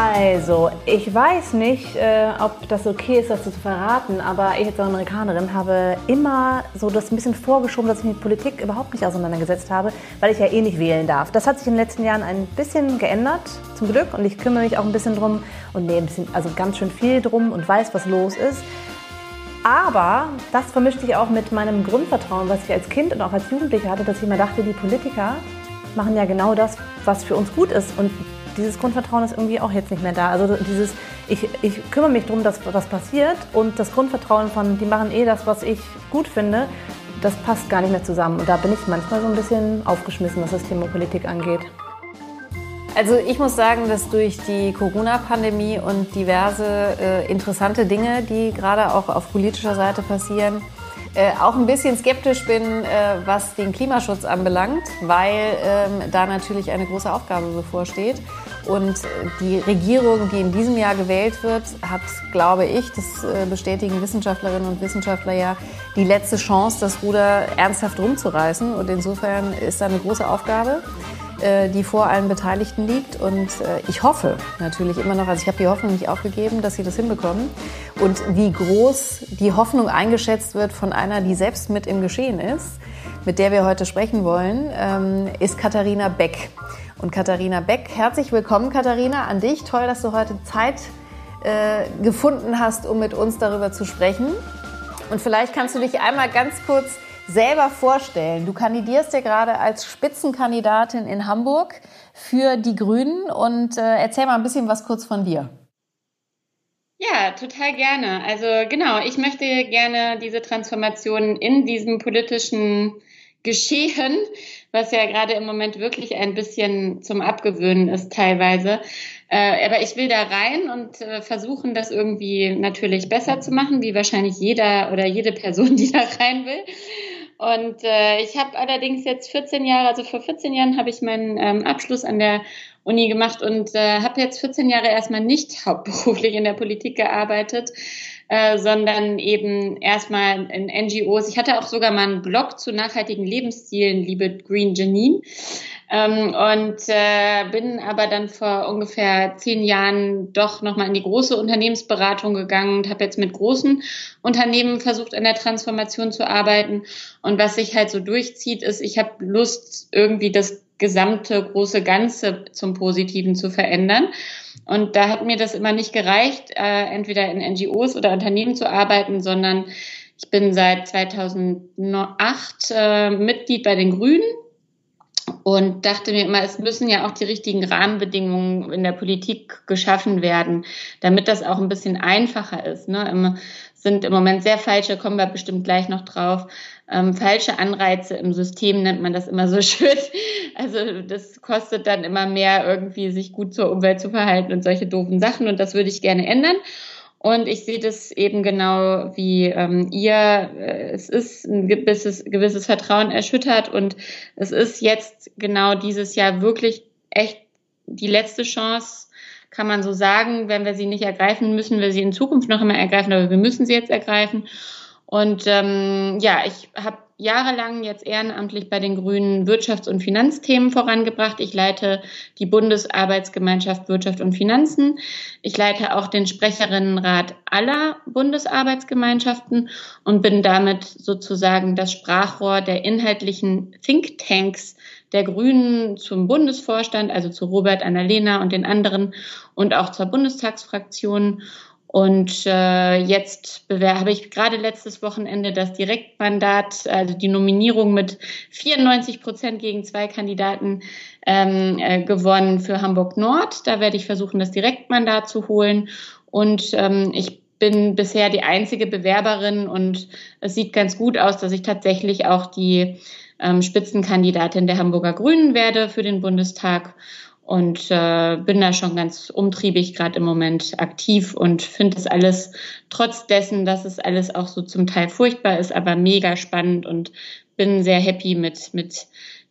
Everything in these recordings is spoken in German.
Also, ich weiß nicht, äh, ob das okay ist, das zu verraten, aber ich als Amerikanerin habe immer so das ein bisschen vorgeschoben, dass ich mich mit Politik überhaupt nicht auseinandergesetzt habe, weil ich ja eh nicht wählen darf. Das hat sich in den letzten Jahren ein bisschen geändert, zum Glück, und ich kümmere mich auch ein bisschen drum und nee, ein bisschen, also ganz schön viel drum und weiß, was los ist. Aber das vermischt sich auch mit meinem Grundvertrauen, was ich als Kind und auch als Jugendliche hatte, dass ich immer dachte, die Politiker machen ja genau das, was für uns gut ist. Und dieses Grundvertrauen ist irgendwie auch jetzt nicht mehr da. Also dieses, ich, ich kümmere mich darum, dass was passiert und das Grundvertrauen von, die machen eh das, was ich gut finde, das passt gar nicht mehr zusammen. Und da bin ich manchmal so ein bisschen aufgeschmissen, was das Thema Politik angeht. Also ich muss sagen, dass durch die Corona-Pandemie und diverse äh, interessante Dinge, die gerade auch auf politischer Seite passieren, äh, auch ein bisschen skeptisch bin, äh, was den Klimaschutz anbelangt, weil ähm, da natürlich eine große Aufgabe bevorsteht. Und die Regierung, die in diesem Jahr gewählt wird, hat, glaube ich, das äh, bestätigen Wissenschaftlerinnen und Wissenschaftler ja, die letzte Chance, das Ruder ernsthaft rumzureißen. Und insofern ist da eine große Aufgabe. Äh, die vor allen Beteiligten liegt. Und äh, ich hoffe natürlich immer noch, also ich habe die Hoffnung nicht aufgegeben, dass sie das hinbekommen. Und wie groß die Hoffnung eingeschätzt wird von einer, die selbst mit im Geschehen ist, mit der wir heute sprechen wollen, ähm, ist Katharina Beck. Und Katharina Beck, herzlich willkommen, Katharina, an dich. Toll, dass du heute Zeit äh, gefunden hast, um mit uns darüber zu sprechen. Und vielleicht kannst du dich einmal ganz kurz selber vorstellen. Du kandidierst ja gerade als Spitzenkandidatin in Hamburg für die Grünen und äh, erzähl mal ein bisschen was kurz von dir. Ja, total gerne. Also genau, ich möchte gerne diese Transformation in diesem politischen Geschehen, was ja gerade im Moment wirklich ein bisschen zum Abgewöhnen ist teilweise. Äh, aber ich will da rein und äh, versuchen, das irgendwie natürlich besser zu machen, wie wahrscheinlich jeder oder jede Person, die da rein will. Und äh, ich habe allerdings jetzt 14 Jahre, also vor 14 Jahren habe ich meinen ähm, Abschluss an der Uni gemacht und äh, habe jetzt 14 Jahre erstmal nicht hauptberuflich in der Politik gearbeitet, äh, sondern eben erstmal in NGOs. Ich hatte auch sogar mal einen Blog zu nachhaltigen Lebensstilen, liebe Green Janine. Ähm, und äh, bin aber dann vor ungefähr zehn Jahren doch nochmal in die große Unternehmensberatung gegangen und habe jetzt mit großen Unternehmen versucht, an der Transformation zu arbeiten. Und was sich halt so durchzieht, ist, ich habe Lust, irgendwie das gesamte große Ganze zum Positiven zu verändern. Und da hat mir das immer nicht gereicht, äh, entweder in NGOs oder Unternehmen zu arbeiten, sondern ich bin seit 2008 äh, Mitglied bei den Grünen und dachte mir immer, es müssen ja auch die richtigen Rahmenbedingungen in der Politik geschaffen werden, damit das auch ein bisschen einfacher ist. Ne? sind im Moment sehr falsche, kommen wir bestimmt gleich noch drauf, ähm, falsche Anreize im System nennt man das immer so schön. Also das kostet dann immer mehr, irgendwie sich gut zur Umwelt zu verhalten und solche doofen Sachen und das würde ich gerne ändern. Und ich sehe das eben genau wie ähm, ihr. Äh, es ist ein gewisses, gewisses Vertrauen erschüttert und es ist jetzt genau dieses Jahr wirklich echt die letzte Chance, kann man so sagen. Wenn wir sie nicht ergreifen, müssen wir sie in Zukunft noch immer ergreifen, aber wir müssen sie jetzt ergreifen. Und ähm, ja, ich habe jahrelang jetzt ehrenamtlich bei den Grünen Wirtschafts- und Finanzthemen vorangebracht. Ich leite die Bundesarbeitsgemeinschaft Wirtschaft und Finanzen. Ich leite auch den Sprecherinnenrat aller Bundesarbeitsgemeinschaften und bin damit sozusagen das Sprachrohr der inhaltlichen Thinktanks der Grünen zum Bundesvorstand, also zu Robert Annalena und den anderen und auch zur Bundestagsfraktion. Und äh, jetzt habe ich gerade letztes Wochenende das Direktmandat, also die Nominierung mit 94 Prozent gegen zwei Kandidaten ähm, äh, gewonnen für Hamburg Nord. Da werde ich versuchen, das Direktmandat zu holen. Und ähm, ich bin bisher die einzige Bewerberin und es sieht ganz gut aus, dass ich tatsächlich auch die ähm, Spitzenkandidatin der Hamburger Grünen werde für den Bundestag und äh, bin da schon ganz umtriebig gerade im Moment aktiv und finde es alles, trotz dessen, dass es alles auch so zum Teil furchtbar ist, aber mega spannend und bin sehr happy mit, mit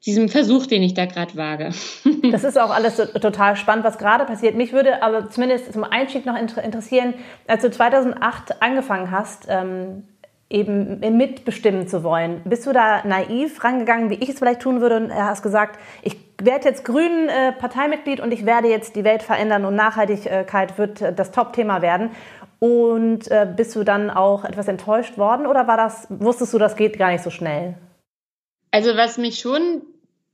diesem Versuch, den ich da gerade wage. Das ist auch alles so, total spannend, was gerade passiert. Mich würde aber zumindest zum Einstieg noch interessieren, als du 2008 angefangen hast, ähm, eben mitbestimmen zu wollen. Bist du da naiv rangegangen, wie ich es vielleicht tun würde und hast gesagt, ich werde jetzt Grünen äh, Parteimitglied und ich werde jetzt die Welt verändern und Nachhaltigkeit wird äh, das Top-Thema werden. Und äh, bist du dann auch etwas enttäuscht worden oder war das, wusstest du, das geht gar nicht so schnell? Also was mich schon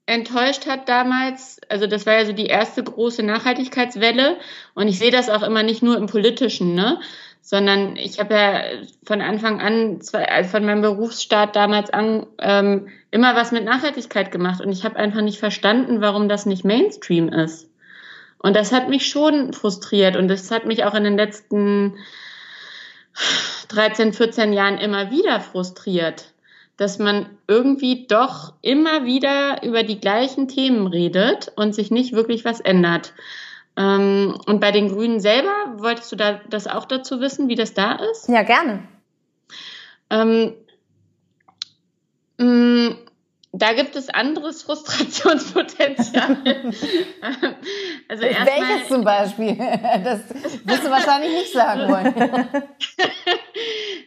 enttäuscht hat damals, also das war ja so die erste große Nachhaltigkeitswelle und ich sehe das auch immer nicht nur im politischen, ne, sondern ich habe ja von Anfang an, also von meinem Berufsstart damals an, ähm, immer was mit Nachhaltigkeit gemacht und ich habe einfach nicht verstanden, warum das nicht Mainstream ist. Und das hat mich schon frustriert und das hat mich auch in den letzten 13, 14 Jahren immer wieder frustriert dass man irgendwie doch immer wieder über die gleichen Themen redet und sich nicht wirklich was ändert. Ähm, und bei den Grünen selber, wolltest du da das auch dazu wissen, wie das da ist? Ja, gerne. Ähm, mh, mm, da gibt es anderes Frustrationspotenzial. also Welches zum Beispiel? Das wirst du wahrscheinlich nicht sagen wollen.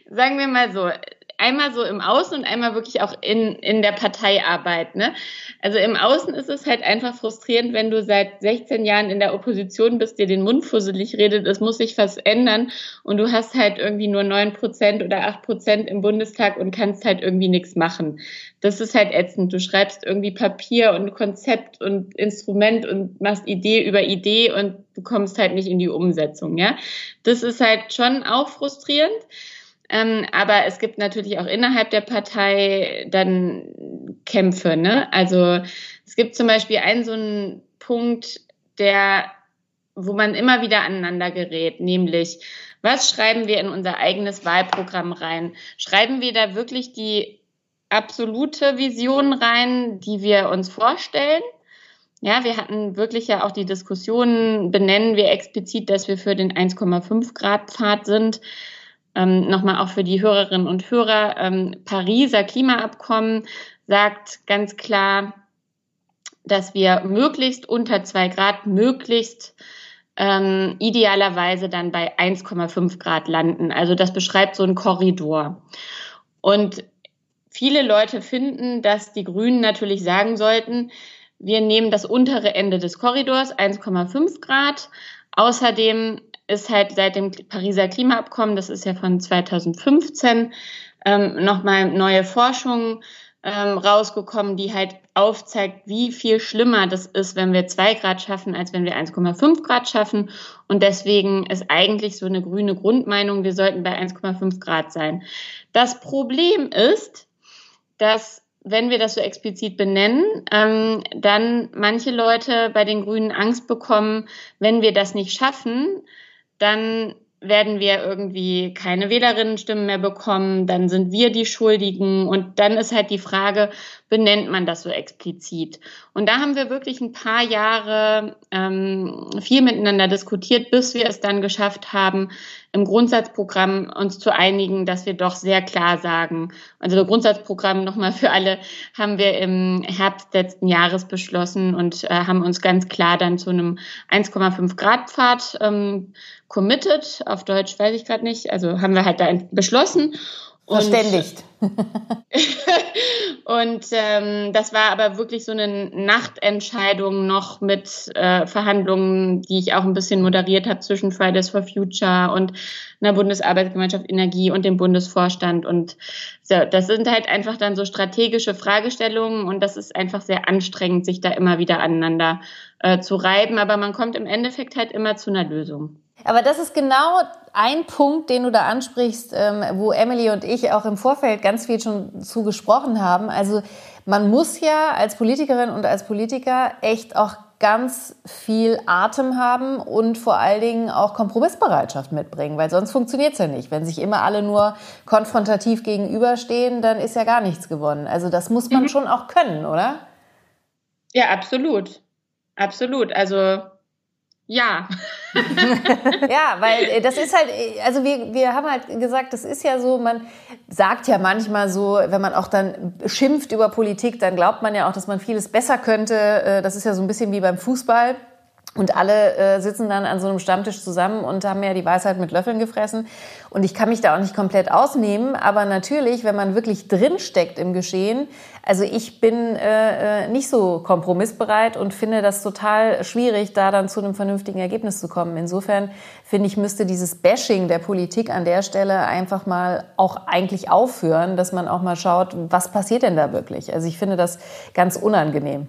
sagen wir mal so, einmal so im Außen und einmal wirklich auch in, in der Parteiarbeit. Ne? Also im Außen ist es halt einfach frustrierend, wenn du seit 16 Jahren in der Opposition bist, dir den Mund fusselig redet, es muss sich was ändern und du hast halt irgendwie nur 9 Prozent oder 8 Prozent im Bundestag und kannst halt irgendwie nichts machen. Das ist halt ätzend. Du schreibst irgendwie Papier und Konzept und Instrument und machst Idee über Idee und du kommst halt nicht in die Umsetzung, ja. Das ist halt schon auch frustrierend. Ähm, aber es gibt natürlich auch innerhalb der Partei dann Kämpfe. Ne? Also es gibt zum Beispiel einen so einen Punkt, der, wo man immer wieder aneinander gerät, nämlich was schreiben wir in unser eigenes Wahlprogramm rein? Schreiben wir da wirklich die absolute Vision rein, die wir uns vorstellen? Ja, wir hatten wirklich ja auch die Diskussion, benennen wir explizit, dass wir für den 1,5 Grad Pfad sind ähm, nochmal auch für die Hörerinnen und Hörer, ähm, Pariser Klimaabkommen sagt ganz klar, dass wir möglichst unter zwei Grad, möglichst ähm, idealerweise dann bei 1,5 Grad landen. Also das beschreibt so einen Korridor. Und viele Leute finden, dass die Grünen natürlich sagen sollten, wir nehmen das untere Ende des Korridors, 1,5 Grad. Außerdem ist halt seit dem Pariser Klimaabkommen, das ist ja von 2015, ähm, nochmal neue Forschung ähm, rausgekommen, die halt aufzeigt, wie viel schlimmer das ist, wenn wir zwei Grad schaffen, als wenn wir 1,5 Grad schaffen. Und deswegen ist eigentlich so eine grüne Grundmeinung, wir sollten bei 1,5 Grad sein. Das Problem ist, dass wenn wir das so explizit benennen, ähm, dann manche Leute bei den Grünen Angst bekommen, wenn wir das nicht schaffen, dann werden wir irgendwie keine Wählerinnenstimmen mehr bekommen, dann sind wir die Schuldigen und dann ist halt die Frage, benennt man das so explizit? Und da haben wir wirklich ein paar Jahre ähm, viel miteinander diskutiert, bis wir es dann geschafft haben, im Grundsatzprogramm uns zu einigen, dass wir doch sehr klar sagen, also Grundsatzprogramm nochmal für alle haben wir im Herbst letzten Jahres beschlossen und äh, haben uns ganz klar dann zu einem 1,5 Grad Pfad ähm, committed. Auf Deutsch weiß ich gerade nicht. Also haben wir halt da beschlossen. Verständigt. Und, ähm, das war aber wirklich so eine Nachtentscheidung noch mit äh, Verhandlungen, die ich auch ein bisschen moderiert habe zwischen Fridays for Future und einer Bundesarbeitsgemeinschaft Energie und dem Bundesvorstand. Und so, das sind halt einfach dann so strategische Fragestellungen und das ist einfach sehr anstrengend, sich da immer wieder aneinander äh, zu reiben. Aber man kommt im Endeffekt halt immer zu einer Lösung. Aber das ist genau ein Punkt, den du da ansprichst, ähm, wo Emily und ich auch im Vorfeld ganz viel schon zu gesprochen haben. Also man muss ja als Politikerin und als Politiker echt auch ganz viel Atem haben und vor allen Dingen auch Kompromissbereitschaft mitbringen, weil sonst funktioniert es ja nicht. Wenn sich immer alle nur konfrontativ gegenüberstehen, dann ist ja gar nichts gewonnen. Also das muss man mhm. schon auch können, oder? Ja, absolut. Absolut. Also ja. ja, weil äh, das ist halt, äh, also wir, wir haben halt gesagt, das ist ja so, man sagt ja manchmal so, wenn man auch dann schimpft über Politik, dann glaubt man ja auch, dass man vieles besser könnte. Äh, das ist ja so ein bisschen wie beim Fußball. Und alle äh, sitzen dann an so einem Stammtisch zusammen und haben ja die Weisheit mit Löffeln gefressen. Und ich kann mich da auch nicht komplett ausnehmen. Aber natürlich, wenn man wirklich drinsteckt im Geschehen, also ich bin äh, äh, nicht so kompromissbereit und finde das total schwierig, da dann zu einem vernünftigen Ergebnis zu kommen. Insofern finde ich, müsste dieses Bashing der Politik an der Stelle einfach mal auch eigentlich aufhören, dass man auch mal schaut, was passiert denn da wirklich. Also ich finde das ganz unangenehm.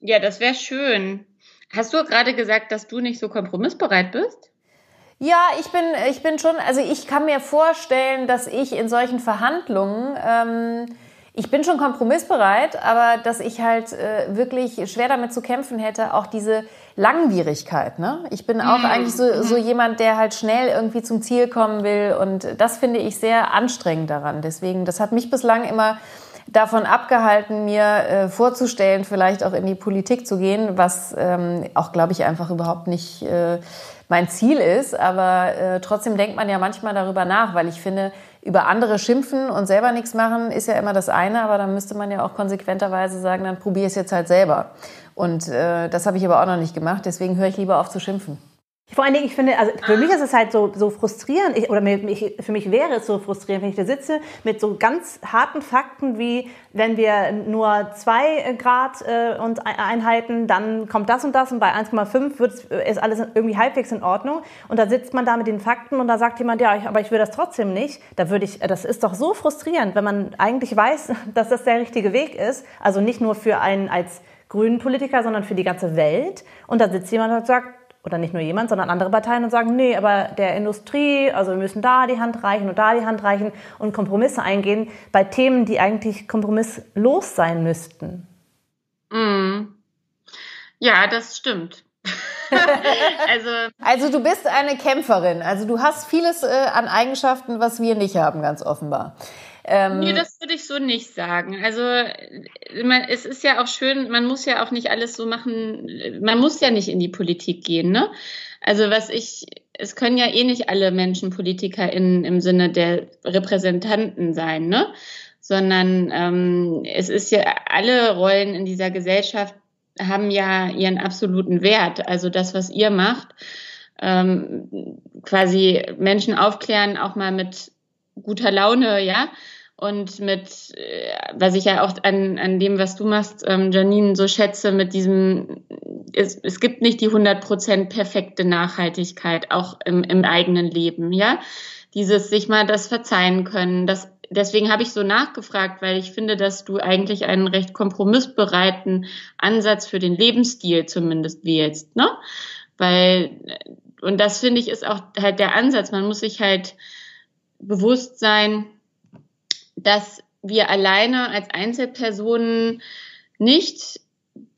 Ja, das wäre schön. Hast du gerade gesagt, dass du nicht so kompromissbereit bist? Ja, ich bin, ich bin schon, also ich kann mir vorstellen, dass ich in solchen Verhandlungen, ähm, ich bin schon kompromissbereit, aber dass ich halt äh, wirklich schwer damit zu kämpfen hätte, auch diese Langwierigkeit. Ne? Ich bin auch mhm. eigentlich so, so mhm. jemand, der halt schnell irgendwie zum Ziel kommen will und das finde ich sehr anstrengend daran. Deswegen, das hat mich bislang immer davon abgehalten, mir äh, vorzustellen, vielleicht auch in die Politik zu gehen, was ähm, auch, glaube ich, einfach überhaupt nicht äh, mein Ziel ist. Aber äh, trotzdem denkt man ja manchmal darüber nach, weil ich finde, über andere schimpfen und selber nichts machen ist ja immer das eine, aber dann müsste man ja auch konsequenterweise sagen, dann probiere es jetzt halt selber. Und äh, das habe ich aber auch noch nicht gemacht, deswegen höre ich lieber auf zu schimpfen. Vor allen Dingen, ich finde, also für mich ist es halt so, so frustrierend, ich, oder mich, für mich wäre es so frustrierend, wenn ich da sitze mit so ganz harten Fakten wie, wenn wir nur zwei Grad äh, und Einheiten, dann kommt das und das und bei 1,5 wird ist alles irgendwie halbwegs in Ordnung. Und da sitzt man da mit den Fakten und da sagt jemand, ja, ich, aber ich will das trotzdem nicht. Da würde ich, das ist doch so frustrierend, wenn man eigentlich weiß, dass das der richtige Weg ist. Also nicht nur für einen als grünen Politiker, sondern für die ganze Welt. Und da sitzt jemand und sagt, oder nicht nur jemand, sondern andere Parteien und sagen, nee, aber der Industrie, also wir müssen da die Hand reichen und da die Hand reichen und Kompromisse eingehen bei Themen, die eigentlich kompromisslos sein müssten. Mm. Ja, das stimmt. also, also du bist eine Kämpferin. Also du hast vieles äh, an Eigenschaften, was wir nicht haben, ganz offenbar. Ähm, nee, das würde ich so nicht sagen. Also man, es ist ja auch schön, man muss ja auch nicht alles so machen, man muss ja nicht in die Politik gehen, ne? Also was ich, es können ja eh nicht alle Menschen PolitikerInnen im Sinne der Repräsentanten sein, ne? Sondern ähm, es ist ja, alle Rollen in dieser Gesellschaft haben ja ihren absoluten Wert. Also das, was ihr macht, ähm, quasi Menschen aufklären, auch mal mit guter Laune, ja, und mit, äh, was ich ja auch an, an dem, was du machst, ähm, Janine, so schätze, mit diesem, es, es gibt nicht die 100% perfekte Nachhaltigkeit, auch im, im eigenen Leben, ja. Dieses sich mal das verzeihen können, das deswegen habe ich so nachgefragt, weil ich finde, dass du eigentlich einen recht kompromissbereiten Ansatz für den Lebensstil zumindest wählst, ne? Weil, und das finde ich ist auch halt der Ansatz. Man muss sich halt bewusst sein, dass wir alleine als Einzelpersonen nicht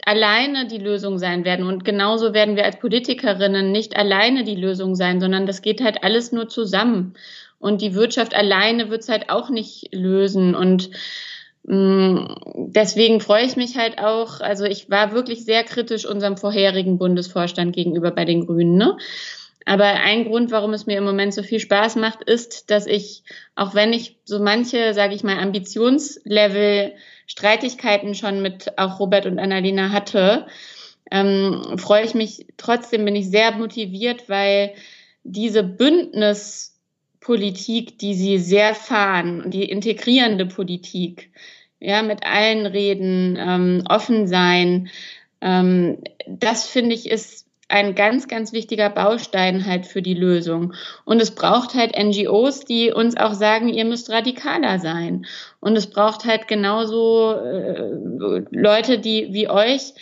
alleine die Lösung sein werden. Und genauso werden wir als Politikerinnen nicht alleine die Lösung sein, sondern das geht halt alles nur zusammen. Und die Wirtschaft alleine wird es halt auch nicht lösen. Und mh, mm, deswegen freue ich mich halt auch, also ich war wirklich sehr kritisch unserem vorherigen Bundesvorstand gegenüber bei den Grünen. Ne? Aber ein Grund, warum es mir im Moment so viel Spaß macht, ist, dass ich, auch wenn ich so manche, sage ich mal, Ambitionslevel Streitigkeiten schon mit auch Robert und Annalena hatte, ähm, freue ich mich trotzdem, bin ich sehr motiviert, weil diese Bündnispolitik, die sie sehr fahren, die integrierende Politik, ja, mit allen reden, ähm, offen sein, ähm, das finde ich ist ein ganz, ganz wichtiger Baustein halt für die Lösung. Und es braucht halt NGOs, die uns auch sagen, ihr müsst radikaler sein. Und es braucht halt genauso äh, Leute, die wie euch,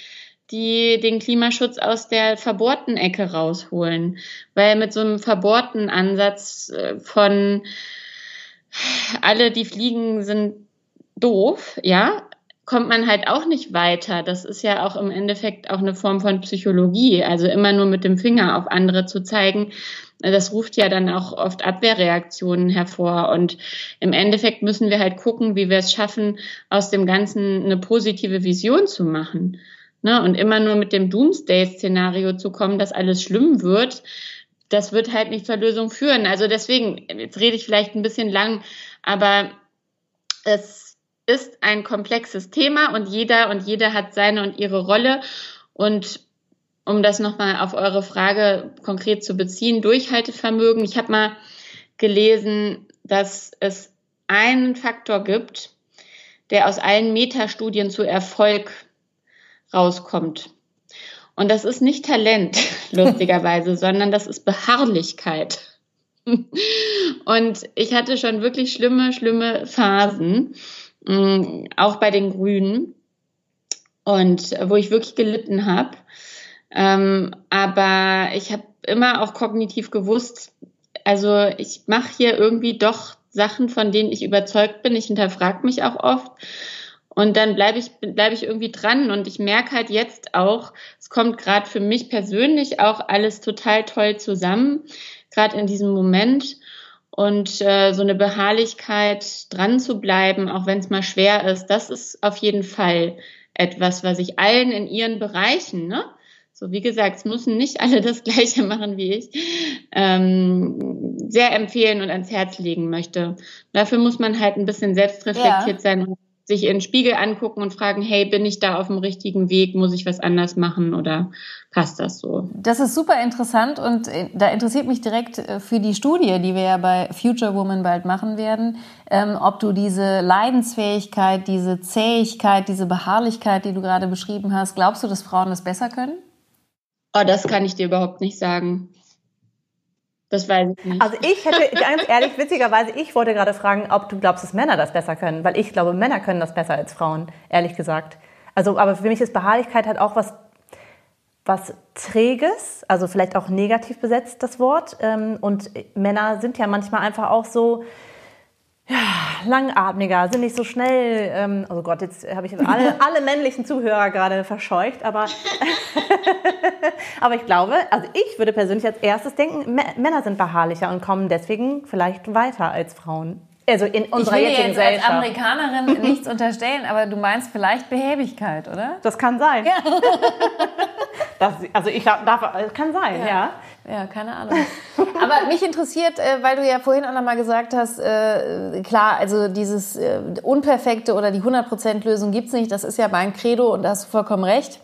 die den Klimaschutz aus der verbohrten Ecke rausholen. Weil mit so einem verbohrten Ansatz äh, von alle, die fliegen, sind doof, ja, kommt man halt auch nicht weiter. Das ist ja auch im Endeffekt auch eine Form von Psychologie. Also immer nur mit dem Finger auf andere zu zeigen, das ruft ja dann auch oft Abwehrreaktionen hervor. Und im Endeffekt müssen wir halt gucken, wie wir es schaffen, aus dem Ganzen eine positive Vision zu machen. Ne? Und immer nur mit dem Doomsday-Szenario zu kommen, dass alles schlimm wird, das wird halt nicht zur Lösung führen. Also deswegen, jetzt rede ich vielleicht ein bisschen lang, aber es ist ein komplexes Thema und jeder und jede hat seine und ihre Rolle und um das nochmal auf eure Frage konkret zu beziehen, Durchhaltevermögen. Ich habe mal gelesen, dass es einen Faktor gibt, der aus allen Metastudien zu Erfolg rauskommt. Und das ist nicht Talent, lustigerweise, sondern das ist Beharrlichkeit. Und ich hatte schon wirklich schlimme, schlimme Phasen, mm, auch bei den Grünen, und wo ich wirklich gelitten habe. Ähm, aber ich habe immer auch kognitiv gewusst, also ich mache hier irgendwie doch Sachen, von denen ich überzeugt bin. Ich hinterfrage mich auch oft. Und dann bleibe ich, bleib ich irgendwie dran und ich merke halt jetzt auch, es kommt gerade für mich persönlich auch alles total toll zusammen, gerade in diesem Moment. Und äh, so eine Beharrlichkeit dran zu bleiben, auch wenn es mal schwer ist, das ist auf jeden Fall etwas, was ich allen in ihren Bereichen, ne, so wie gesagt, es müssen nicht alle das Gleiche machen wie ich, ähm, sehr empfehlen und ans Herz legen möchte. Dafür muss man halt ein bisschen selbstreflektiert ja. sein und sich in den Spiegel angucken und fragen, hey, bin ich da auf dem richtigen Weg? Muss ich was anders machen oder passt das so? Das ist super interessant und äh, da interessiert mich direkt äh, für die Studie, die wir ja bei Future Woman bald machen werden, ähm, ob du diese Leidensfähigkeit, diese Zähigkeit, diese Beharrlichkeit, die du gerade beschrieben hast, glaubst du, dass Frauen das besser können? Oh, das kann ich dir überhaupt nicht sagen. Das weiß ich nicht. Also ich hätte, ganz ehrlich, witzigerweise, ich wollte gerade fragen, ob du glaubst, dass Männer das besser können, weil ich glaube, Männer können das besser als Frauen, ehrlich gesagt. Also, aber für mich ist Beharrlichkeit halt auch was, was Träges, also vielleicht auch negativ besetzt, das Wort. Ähm, und Männer sind ja manchmal einfach auch so, ja, langatmiger, sind nicht so schnell. Ähm, oh Gott, jetzt habe ich alle, alle männlichen Zuhörer gerade verscheucht, aber, aber ich glaube, also ich würde persönlich als erstes denken, Männer sind beharrlicher und kommen deswegen vielleicht weiter als Frauen. Also in unserer ich will jetzigen jetzt als Amerikanerin nichts unterstellen, aber du meinst vielleicht Behäbigkeit, oder? Das kann sein. Ja. das, also ich darf, kann sein, ja. ja. Ja, keine Ahnung. Aber mich interessiert, äh, weil du ja vorhin auch nochmal gesagt hast, äh, klar, also dieses äh, Unperfekte oder die 100%-Lösung gibt's nicht. Das ist ja mein Credo und da hast du vollkommen recht.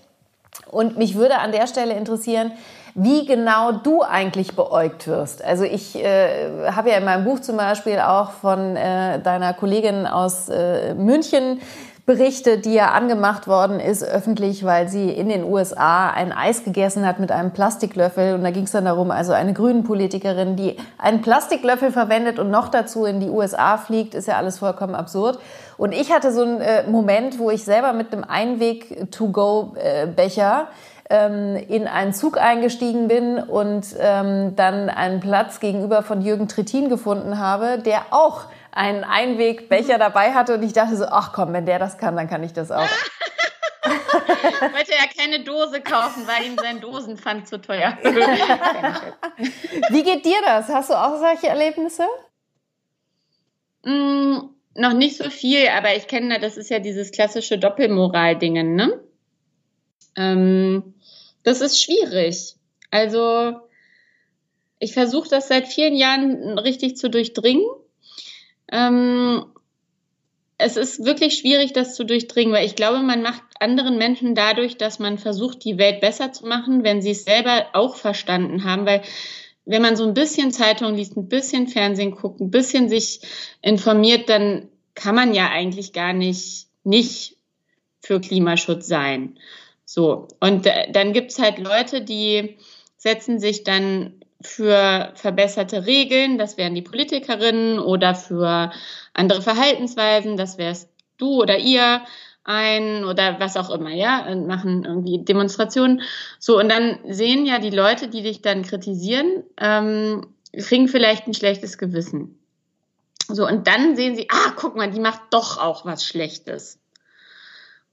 Und mich würde an der Stelle interessieren, wie genau du eigentlich beäugt wirst. Also ich äh, habe ja in meinem Buch zum Beispiel auch von äh, deiner Kollegin aus äh, München Berichte, die ja angemacht worden ist öffentlich, weil sie in den USA ein Eis gegessen hat mit einem Plastiklöffel. Und da ging es dann darum, also eine grünen Politikerin, die einen Plastiklöffel verwendet und noch dazu in die USA fliegt, ist ja alles vollkommen absurd. Und ich hatte so einen äh, Moment, wo ich selber mit einem Einweg-to-go-Becher ähm, in einen Zug eingestiegen bin und ähm, dann einen Platz gegenüber von Jürgen Trittin gefunden habe, der auch einen Einwegbecher dabei hatte und ich dachte so, ach komm, wenn der das kann, dann kann ich das auch. wollte ja keine Dose kaufen, weil ihm sein Dosenpfand zu teuer. Wie geht dir das? Hast du auch solche Erlebnisse? Mm, noch nicht so viel, aber ich kenne, das ist ja dieses klassische Doppelmoral-Dingen, ne? Ähm, das ist schwierig. Also, ich versuche das seit vielen Jahren richtig zu durchdringen ähm, es ist wirklich schwierig, das zu durchdringen, weil ich glaube, man macht anderen Menschen dadurch, dass man versucht, die Welt besser zu machen, wenn sie es selber auch verstanden haben, weil wenn man so ein bisschen Zeitung liest, ein bisschen Fernsehen guckt, ein bisschen sich informiert, dann kann man ja eigentlich gar nicht nicht für Klimaschutz sein. So. Und äh, dann gibt's halt Leute, die setzen sich dann für verbesserte Regeln, das wären die Politikerinnen, oder für andere Verhaltensweisen, das wärst du oder ihr ein oder was auch immer, ja, und machen irgendwie Demonstrationen. So, und dann sehen ja die Leute, die dich dann kritisieren, ähm, kriegen vielleicht ein schlechtes Gewissen. So, und dann sehen sie, ah, guck mal, die macht doch auch was Schlechtes.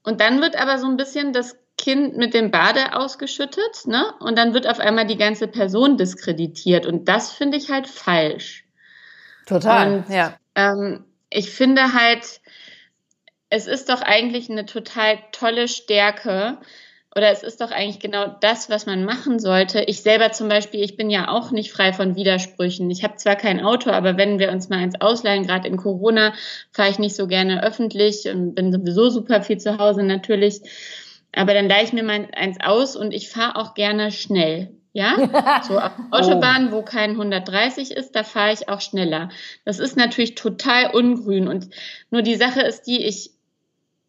Und dann wird aber so ein bisschen das Kind mit dem Bade ausgeschüttet, ne? Und dann wird auf einmal die ganze Person diskreditiert. Und das finde ich halt falsch. Total, und, ja. Ähm, ich finde halt, es ist doch eigentlich eine total tolle Stärke, oder es ist doch eigentlich genau das, was man machen sollte. Ich selber zum Beispiel, ich bin ja auch nicht frei von Widersprüchen. Ich habe zwar kein Auto, aber wenn wir uns mal ins Ausleihen, gerade in Corona, fahre ich nicht so gerne öffentlich und bin sowieso super viel zu Hause natürlich. Aber dann leihe ich mir mal eins aus und ich fahre auch gerne schnell. Ja, so auf Autobahn, oh. wo kein 130 ist, da fahre ich auch schneller. Das ist natürlich total ungrün. Und nur die Sache ist die, ich,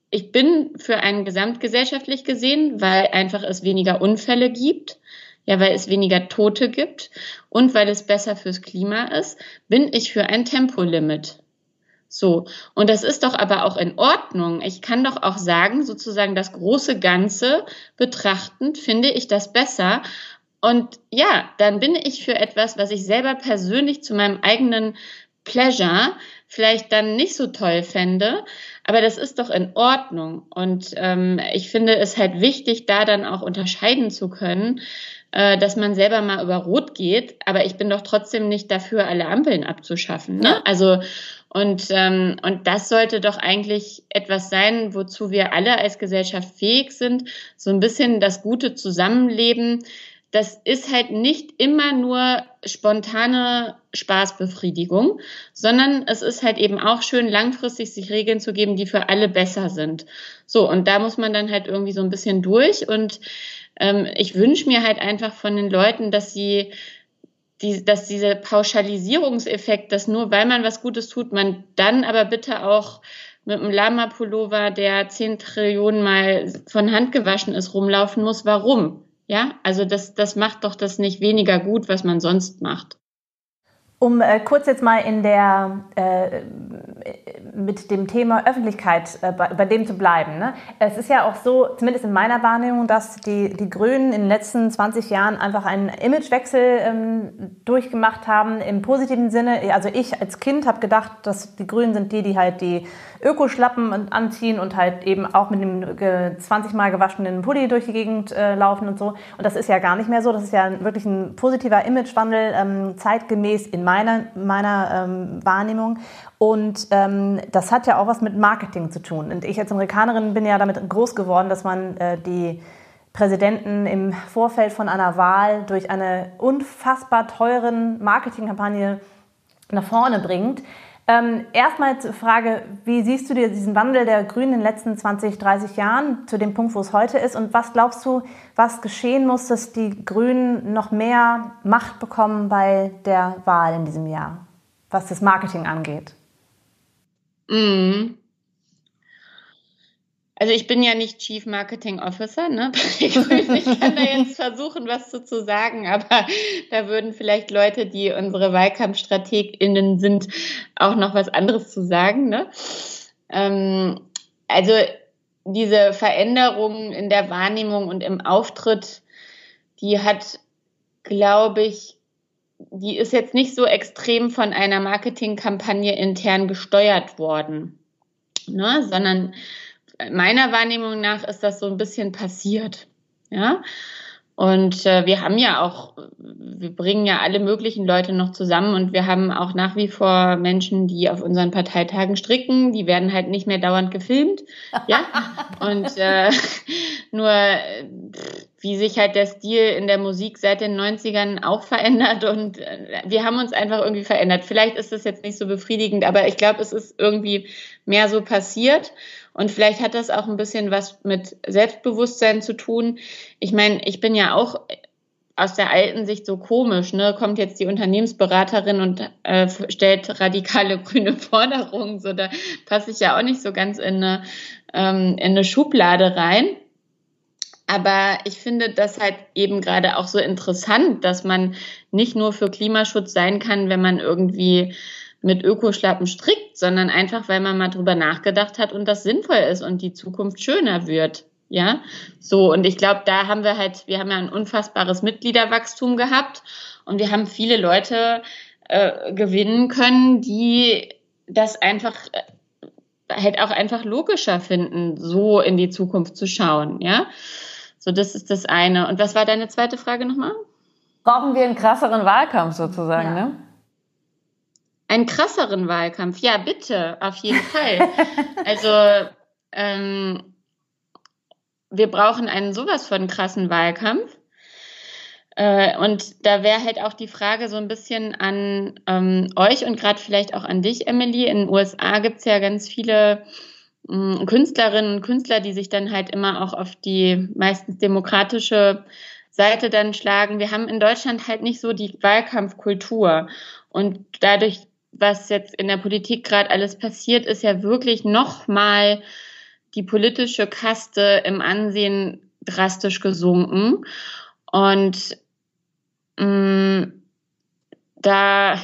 ich bin für einen gesamtgesellschaftlich gesehen, weil einfach es weniger Unfälle gibt, ja, weil es weniger Tote gibt und weil es besser fürs Klima ist, bin ich für ein Tempolimit. So. Und das ist doch aber auch in Ordnung. Ich kann doch auch sagen, sozusagen das große Ganze betrachtend finde ich das besser. Und ja, dann bin ich für etwas, was ich selber persönlich zu meinem eigenen Pleasure vielleicht dann nicht so toll fände. Aber das ist doch in Ordnung. Und ähm, ich finde es halt wichtig, da dann auch unterscheiden zu können, äh, dass man selber mal über Rot geht. Aber ich bin doch trotzdem nicht dafür, alle Ampeln abzuschaffen. Ne? Also und, ähm, und das sollte doch eigentlich etwas sein, wozu wir alle als Gesellschaft fähig sind. So ein bisschen das gute Zusammenleben. Das ist halt nicht immer nur spontane Spaßbefriedigung, sondern es ist halt eben auch schön, langfristig sich Regeln zu geben, die für alle besser sind. So, und da muss man dann halt irgendwie so ein bisschen durch. Und ähm, ich wünsche mir halt einfach von den Leuten, dass sie die, dass dieser Pauschalisierungseffekt, dass nur weil man was Gutes tut, man dann aber bitte auch mit einem Lama-Pullover, der 10 Trillionen Mal von Hand gewaschen ist, rumlaufen muss. Warum? Ja, also das, das macht doch das nicht weniger gut, was man sonst macht. Um äh, kurz jetzt mal in der, äh, mit dem Thema Öffentlichkeit äh, bei, dem zu bleiben. Ne? Es ist ja auch so, zumindest in meiner Wahrnehmung, dass die, die Grünen in den letzten 20 Jahren einfach einen Imagewechsel ähm, durchgemacht haben im positiven Sinne. Also ich als Kind habe gedacht, dass die Grünen sind die, die halt die Ökoschlappen anziehen und halt eben auch mit dem 20 Mal gewaschenen Pulli durch die Gegend äh, laufen und so. Und das ist ja gar nicht mehr so. Das ist ja wirklich ein positiver Imagewandel, ähm, zeitgemäß in meiner, meiner ähm, Wahrnehmung. Und ähm, das hat ja auch was mit Marketing zu tun. Und ich als Amerikanerin bin ja damit groß geworden, dass man äh, die Präsidenten im Vorfeld von einer Wahl durch eine unfassbar teuren Marketingkampagne nach vorne bringt. Ähm, erstmal zur Frage, wie siehst du dir diesen Wandel der Grünen in den letzten 20, 30 Jahren zu dem Punkt, wo es heute ist? Und was glaubst du, was geschehen muss, dass die Grünen noch mehr Macht bekommen bei der Wahl in diesem Jahr, was das Marketing angeht? Mhm. Also ich bin ja nicht Chief Marketing Officer, ne? Ich kann da jetzt versuchen, was zu, zu sagen, aber da würden vielleicht Leute, die unsere WahlkampfstrategInnen sind, auch noch was anderes zu sagen, ne? Ähm, also diese Veränderung in der Wahrnehmung und im Auftritt, die hat, glaube ich, die ist jetzt nicht so extrem von einer Marketingkampagne intern gesteuert worden, ne? sondern meiner Wahrnehmung nach ist das so ein bisschen passiert. Ja. Und äh, wir haben ja auch, wir bringen ja alle möglichen Leute noch zusammen und wir haben auch nach wie vor Menschen, die auf unseren Parteitagen stricken, die werden halt nicht mehr dauernd gefilmt. Ja. Und äh, nur wie sich halt der Stil in der Musik seit den 90ern auch verändert und äh, wir haben uns einfach irgendwie verändert. Vielleicht ist das jetzt nicht so befriedigend, aber ich glaube, es ist irgendwie mehr so passiert. Und vielleicht hat das auch ein bisschen was mit Selbstbewusstsein zu tun. Ich meine, ich bin ja auch aus der alten Sicht so komisch, ne? Kommt jetzt die Unternehmensberaterin und äh, stellt radikale grüne Forderungen, so da passe ich ja auch nicht so ganz in eine, ähm, in eine Schublade rein. Aber ich finde das halt eben gerade auch so interessant, dass man nicht nur für Klimaschutz sein kann, wenn man irgendwie mit Ökoschlappen strickt, sondern einfach, weil man mal drüber nachgedacht hat und das sinnvoll ist und die Zukunft schöner wird. Ja, so. Und ich glaube, da haben wir halt, wir haben ja ein unfassbares Mitgliederwachstum gehabt und wir haben viele Leute äh, gewinnen können, die das einfach äh, halt auch einfach logischer finden, so in die Zukunft zu schauen. Ja, so das ist das eine. Und was war deine zweite Frage nochmal? Brauchen wir einen krasseren Wahlkampf sozusagen, ja. ne? Einen krasseren Wahlkampf, ja, bitte, auf jeden Fall. also, ähm, wir brauchen einen sowas von krassen Wahlkampf. Äh, und da wäre halt auch die Frage so ein bisschen an ähm, euch und gerade vielleicht auch an dich, Emily. In den USA gibt es ja ganz viele mm, Künstlerinnen und Künstler, die sich dann halt immer auch auf die meistens demokratische Seite dann schlagen. Wir haben in Deutschland halt nicht so die Wahlkampfkultur. Und dadurch, was jetzt in der Politik gerade alles passiert, ist ja wirklich nochmal die politische Kaste im Ansehen drastisch gesunken. Und mh, mm, da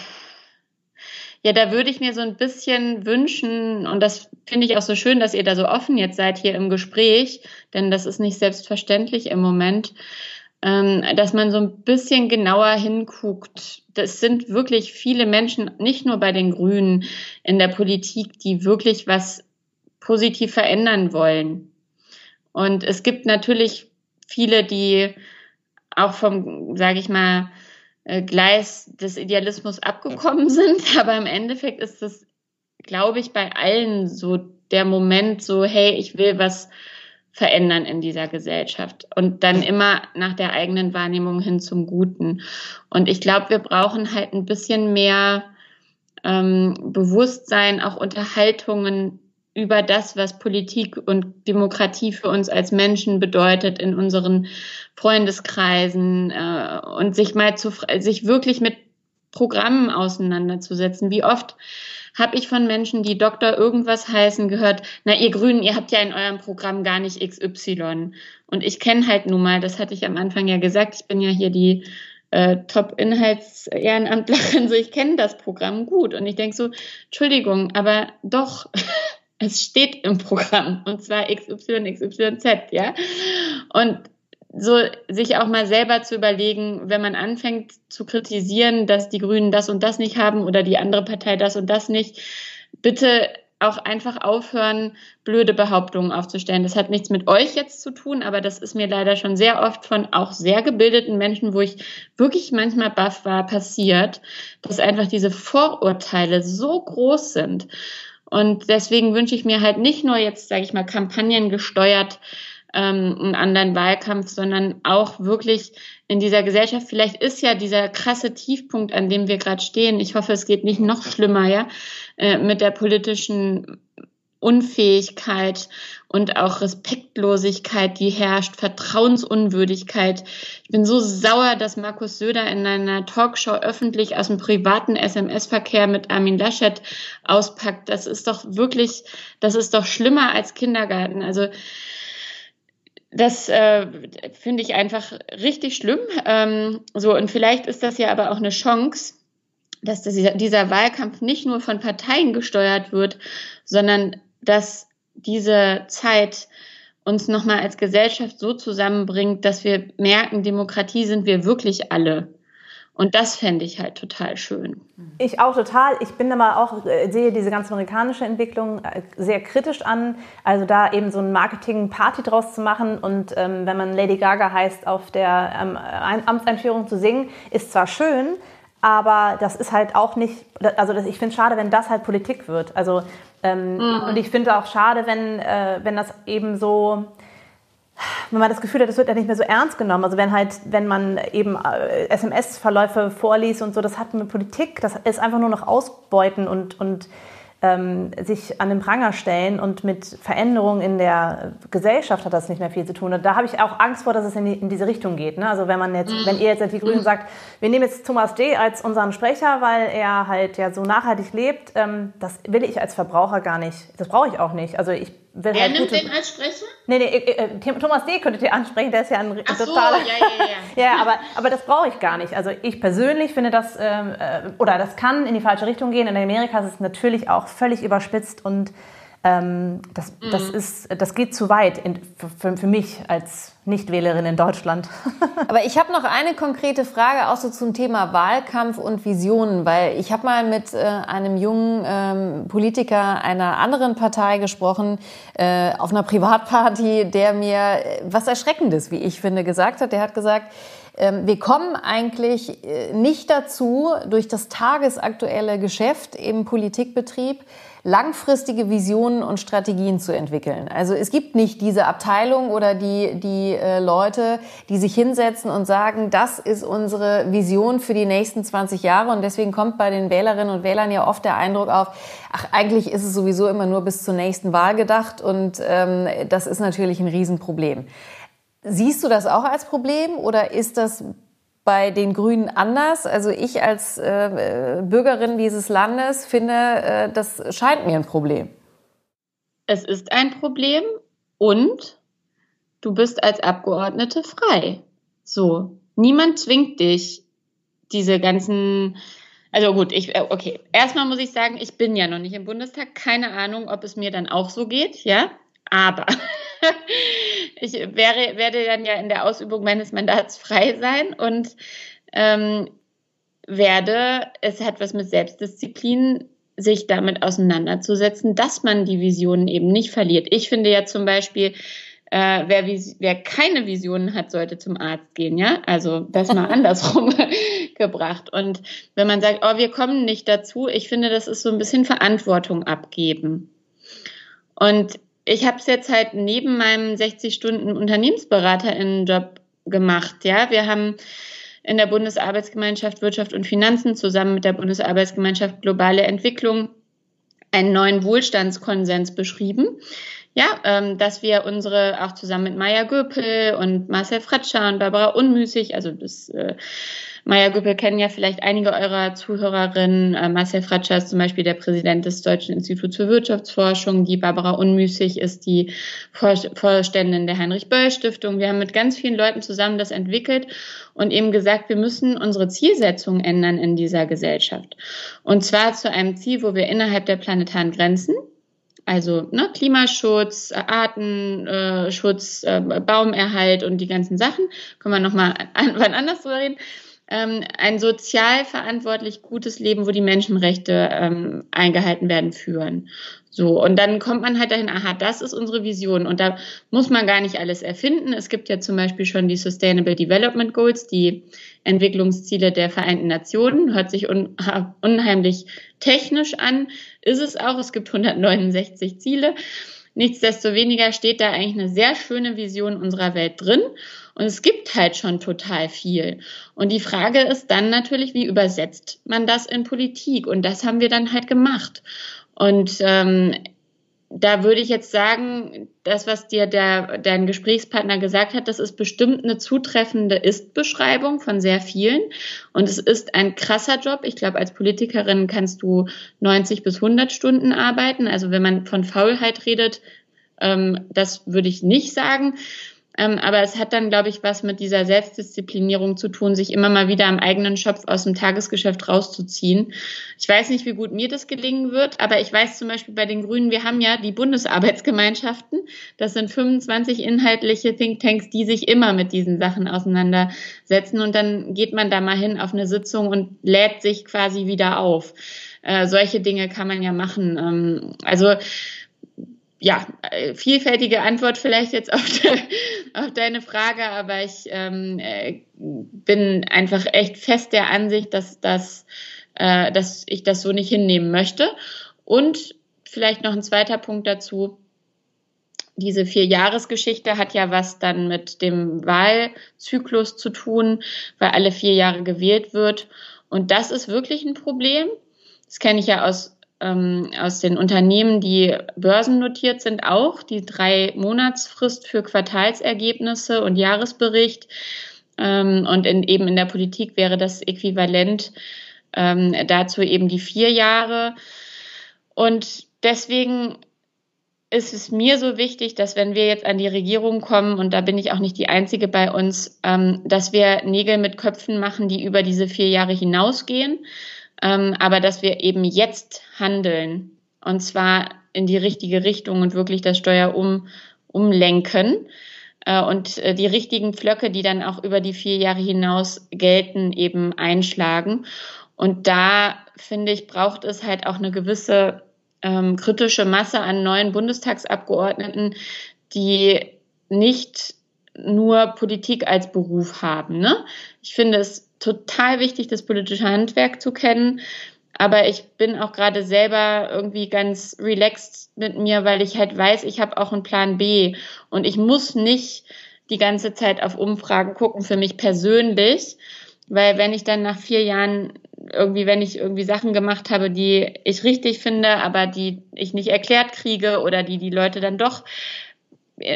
ja, da würde ich mir so ein bisschen wünschen, und das finde ich auch so schön, dass ihr da so offen jetzt seid hier im Gespräch, denn das ist nicht selbstverständlich im Moment, dass man so ein bisschen genauer hinguckt. Das sind wirklich viele Menschen, nicht nur bei den Grünen in der Politik, die wirklich was positiv verändern wollen. Und es gibt natürlich viele, die auch vom, sage ich mal, äh, Gleis des Idealismus abgekommen sind. Aber im Endeffekt ist es, glaube ich, bei allen so der Moment so, hey, ich will was verändern in dieser Gesellschaft und dann immer nach der eigenen Wahrnehmung hin zum Guten. Und ich glaube, wir brauchen halt ein bisschen mehr ähm, Bewusstsein, auch Unterhaltungen über das, was Politik und Demokratie für uns als Menschen bedeutet in unseren Freundeskreisen äh, und sich mal zu, sich wirklich mit Programmen auseinanderzusetzen. Wie oft habe ich von Menschen, die Doktor irgendwas heißen, gehört, na ihr Grünen, ihr habt ja in eurem Programm gar nicht XY. Und ich kenne halt nun mal, das hatte ich am Anfang ja gesagt, ich bin ja hier die äh, Top-Inhalts-Ehrenamtlerin, so ich kenne das Programm gut. Und ich denke so, Entschuldigung, aber doch, es steht im Programm und zwar XY, XYZ, ja. Und so sich auch mal selber zu überlegen, wenn man anfängt zu kritisieren, dass die Grünen das und das nicht haben oder die andere Partei das und das nicht, bitte auch einfach aufhören, blöde Behauptungen aufzustellen. Das hat nichts mit euch jetzt zu tun, aber das ist mir leider schon sehr oft von auch sehr gebildeten Menschen, wo ich wirklich manchmal baff war, passiert, dass einfach diese Vorurteile so groß sind. Und deswegen wünsche ich mir halt nicht nur jetzt, sage ich mal, Kampagnen gesteuert, ähm, einen anderen Wahlkampf, sondern auch wirklich in dieser Gesellschaft. Vielleicht ist ja dieser krasse Tiefpunkt, an dem wir gerade stehen. Ich hoffe, es geht nicht noch schlimmer, ja, äh, mit der politischen Unfähigkeit und auch Respektlosigkeit, die herrscht, Vertrauensunwürdigkeit. Ich bin so sauer, dass Markus Söder in einer Talkshow öffentlich aus dem privaten SMS-Verkehr mit Armin Laschet auspackt. Das ist doch wirklich, das ist doch schlimmer als Kindergarten. Also das äh, finde ich einfach richtig schlimm. Ähm, so, und vielleicht ist das ja aber auch eine Chance, dass das, dieser Wahlkampf nicht nur von Parteien gesteuert wird, sondern dass diese Zeit uns nochmal als Gesellschaft so zusammenbringt, dass wir merken, Demokratie sind wir wirklich alle. Und das fände ich halt total schön. Ich auch total. Ich bin aber auch, äh, sehe diese ganze amerikanische Entwicklung äh, sehr kritisch an. Also da eben so ein Marketing-Party draus zu machen und ähm, wenn man Lady Gaga heißt, auf der ähm, Amtseinführung zu singen, ist zwar schön, aber das ist halt auch nicht, also das, ich finde es schade, wenn das halt Politik wird. Also ähm, mhm. und ich finde auch schade, wenn, äh, wenn das eben so wenn man das Gefühl hat, das wird ja nicht mehr so ernst genommen. Also wenn halt, wenn man eben äh, SMS-Verläufe vorliest und so, das hat mit Politik, das ist einfach nur noch Ausbeuten und, und ähm, sich an den Pranger stellen und mit Veränderungen in der Gesellschaft hat das nicht mehr viel zu tun. Und da habe ich auch Angst vor, dass es in, die, in diese Richtung geht. Ne? Also wenn man jetzt, wenn ihr jetzt die Grünen sagt, wir nehmen jetzt Thomas D. als unseren Sprecher, weil er halt ja so nachhaltig lebt, ähm, das will ich als Verbraucher gar nicht. Das brauche ich auch nicht. Also ich Wer halt nimmt den als Sprecher? Nee, nee, äh, äh Thomas D. könntet ihr ansprechen, der ist ja ein Ach totaler. So, ja, ja, ja. ja, aber, aber das brauche ich gar nicht. Also ich persönlich finde das, ähm, äh, oder das kann in die falsche Richtung gehen. In Amerika ist es natürlich auch völlig überspitzt und ähm, das, mhm. das, ist, das geht zu weit in, für, für mich als Nichtwählerin in Deutschland. Aber ich habe noch eine konkrete Frage auch so zum Thema Wahlkampf und Visionen, weil ich habe mal mit äh, einem jungen ähm, Politiker einer anderen Partei gesprochen, äh, auf einer Privatparty, der mir äh, was Erschreckendes, wie ich finde, gesagt hat. Der hat gesagt, ähm, wir kommen eigentlich äh, nicht dazu, durch das tagesaktuelle Geschäft im Politikbetrieb langfristige Visionen und Strategien zu entwickeln. Also es gibt nicht diese Abteilung oder die, die äh, Leute, die sich hinsetzen und sagen, das ist unsere Vision für die nächsten 20 Jahre. Und deswegen kommt bei den Wählerinnen und Wählern ja oft der Eindruck auf, ach, eigentlich ist es sowieso immer nur bis zur nächsten Wahl gedacht. Und ähm, das ist natürlich ein Riesenproblem. Siehst du das auch als Problem oder ist das bei den Grünen anders. Also ich als äh, Bürgerin dieses Landes finde, äh, das scheint mir ein Problem. Es ist ein Problem und du bist als Abgeordnete frei. So, niemand zwingt dich, diese ganzen also gut, ich, äh, okay. Erstmal muss ich sagen, ich bin ja noch nicht im Bundestag. Keine Ahnung, ob es mir dann auch so geht, ja. Aber ich wäre, werde dann ja in der Ausübung meines Mandats frei sein und ähm, werde, es hat was mit Selbstdisziplin, sich damit auseinanderzusetzen, dass man die Visionen eben nicht verliert. Ich finde ja zum Beispiel, äh, wer, wer keine Visionen hat, sollte zum Arzt gehen, ja? Also das mal andersrum gebracht. Und wenn man sagt, oh, wir kommen nicht dazu, ich finde, das ist so ein bisschen Verantwortung abgeben. Und ich habe es jetzt halt neben meinem 60 Stunden Unternehmensberaterinnenjob gemacht. Ja, wir haben in der Bundesarbeitsgemeinschaft Wirtschaft und Finanzen zusammen mit der Bundesarbeitsgemeinschaft Globale Entwicklung einen neuen Wohlstandskonsens beschrieben. Ja, ähm, dass wir unsere auch zusammen mit Maya Göpel und Marcel Fratscher und Barbara Unmüßig, also das äh, Maya Güppel kennen ja vielleicht einige eurer Zuhörerinnen. Äh, Marcel Fratscher ist zum Beispiel der Präsident des Deutschen Instituts für Wirtschaftsforschung. Die Barbara Unmüßig ist die Vorständin der Heinrich-Böll-Stiftung. Wir haben mit ganz vielen Leuten zusammen das entwickelt und eben gesagt, wir müssen unsere Zielsetzungen ändern in dieser Gesellschaft. Und zwar zu einem Ziel, wo wir innerhalb der planetaren Grenzen also ne, Klimaschutz, Artenschutz, äh, Baumerhalt und die ganzen Sachen. Können wir nochmal wann anders drüber reden ähm, ein sozial verantwortlich gutes Leben, wo die Menschenrechte ähm, eingehalten werden, führen. So, und dann kommt man halt dahin, aha, das ist unsere Vision. Und da muss man gar nicht alles erfinden. Es gibt ja zum Beispiel schon die Sustainable Development Goals, die Entwicklungsziele der Vereinten Nationen. Hört sich un unheimlich technisch an, ist es auch. Es gibt 169 Ziele. Nichtsdestoweniger steht da eigentlich eine sehr schöne Vision unserer Welt drin. Und es gibt halt schon total viel. Und die Frage ist dann natürlich, wie übersetzt man das in Politik? Und das haben wir dann halt gemacht. Und ähm, da würde ich jetzt sagen, das, was dir der, dein Gesprächspartner gesagt hat, das ist bestimmt eine zutreffende Ist-Beschreibung von sehr vielen. Und es ist ein krasser Job. Ich glaube, als Politikerin kannst du 90 bis 100 Stunden arbeiten. Also wenn man von Faulheit redet, ähm, das würde ich nicht sagen. Ähm, aber es hat dann, glaube ich, was mit dieser Selbstdisziplinierung zu tun, sich immer mal wieder am eigenen Schopf aus dem Tagesgeschäft rauszuziehen. Ich weiß nicht, wie gut mir das gelingen wird, aber ich weiß zum Beispiel bei den Grünen, wir haben ja die Bundesarbeitsgemeinschaften. Das sind 25 inhaltliche Thinktanks, die sich immer mit diesen Sachen auseinandersetzen. Und dann geht man da mal hin auf eine Sitzung und lädt sich quasi wieder auf. Äh, solche Dinge kann man ja machen. Ähm, also ja, äh, vielfältige Antwort vielleicht jetzt auf, de, auf deine Frage, aber ich ähm, äh, bin einfach echt fest der Ansicht, dass, dass, äh, dass ich das so nicht hinnehmen möchte. Und vielleicht noch ein zweiter Punkt dazu. Diese Vier-Jahres-Geschichte hat ja was dann mit dem Wahlzyklus zu tun, weil alle vier Jahre gewählt wird. Und das ist wirklich ein Problem. Das kenne ich ja aus ähm, aus den Unternehmen, die börsennotiert sind, auch die drei Monatsfrist für Quartalsergebnisse und Jahresbericht. Ähm, und in, eben in der Politik wäre das äquivalent ähm, dazu eben die vier Jahre. Und deswegen ist es mir so wichtig, dass wenn wir jetzt an die Regierung kommen, und da bin ich auch nicht die Einzige bei uns, ähm, dass wir Nägel mit Köpfen machen, die über diese vier Jahre hinausgehen ähm, aber dass wir eben jetzt handeln und zwar in die richtige Richtung und wirklich das Steuer um, umlenken äh, und äh, die richtigen Pflöcke, die dann auch über die vier Jahre hinaus gelten, eben einschlagen. Und da finde ich, braucht es halt auch eine gewisse ähm, kritische Masse an neuen Bundestagsabgeordneten, die nicht nur Politik als Beruf haben. Ne? Ich finde es total wichtig, das politische Handwerk zu kennen. Aber ich bin auch gerade selber irgendwie ganz relaxed mit mir, weil ich halt weiß, ich habe auch einen Plan B und ich muss nicht die ganze Zeit auf Umfragen gucken für mich persönlich, weil wenn ich dann nach vier Jahren irgendwie, wenn ich irgendwie Sachen gemacht habe, die ich richtig finde, aber die ich nicht erklärt kriege oder die die Leute dann doch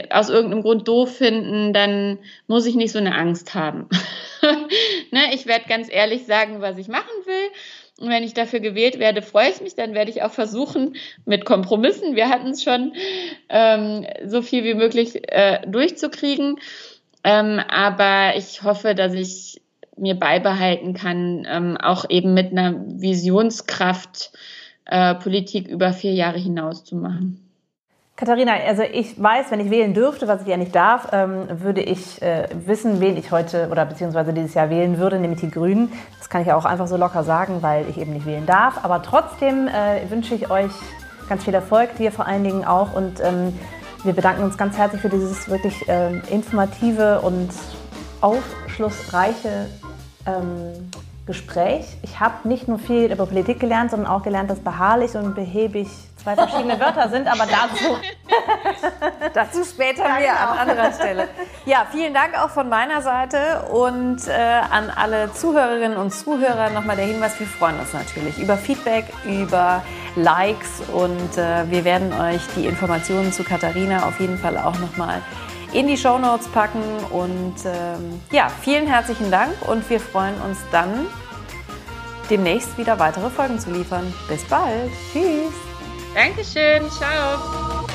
aus irgendeinem Grund doof finden, dann muss ich nicht so eine Angst haben. ne, ich werde ganz ehrlich sagen, was ich machen will. Und wenn ich dafür gewählt werde, freue ich mich. Dann werde ich auch versuchen, mit Kompromissen, wir hatten es schon, ähm, so viel wie möglich äh, durchzukriegen. Ähm, aber ich hoffe, dass ich mir beibehalten kann, ähm, auch eben mit einer Visionskraft äh, Politik über vier Jahre hinaus zu machen. Katharina, also ich weiß, wenn ich wählen dürfte, was ich ja nicht darf, ähm, würde ich äh, wissen, wen ich heute oder beziehungsweise dieses Jahr wählen würde, nämlich die Grünen. Das kann ich ja auch einfach so locker sagen, weil ich eben nicht wählen darf. Aber trotzdem äh, wünsche ich euch ganz viel Erfolg, dir vor allen Dingen auch. Und ähm, wir bedanken uns ganz herzlich für dieses wirklich äh, informative und aufschlussreiche ähm, Gespräch. Ich habe nicht nur viel über Politik gelernt, sondern auch gelernt, dass beharrlich und behäbig zwei verschiedene Wörter sind, aber dazu, dazu später ja, mehr genau. an anderer Stelle. Ja, vielen Dank auch von meiner Seite und äh, an alle Zuhörerinnen und Zuhörer nochmal der Hinweis, wir freuen uns natürlich über Feedback, über Likes und äh, wir werden euch die Informationen zu Katharina auf jeden Fall auch nochmal in die Show Notes packen. Und ähm, ja, vielen herzlichen Dank und wir freuen uns dann, demnächst wieder weitere Folgen zu liefern. Bis bald. Tschüss. Dankeschön, ciao.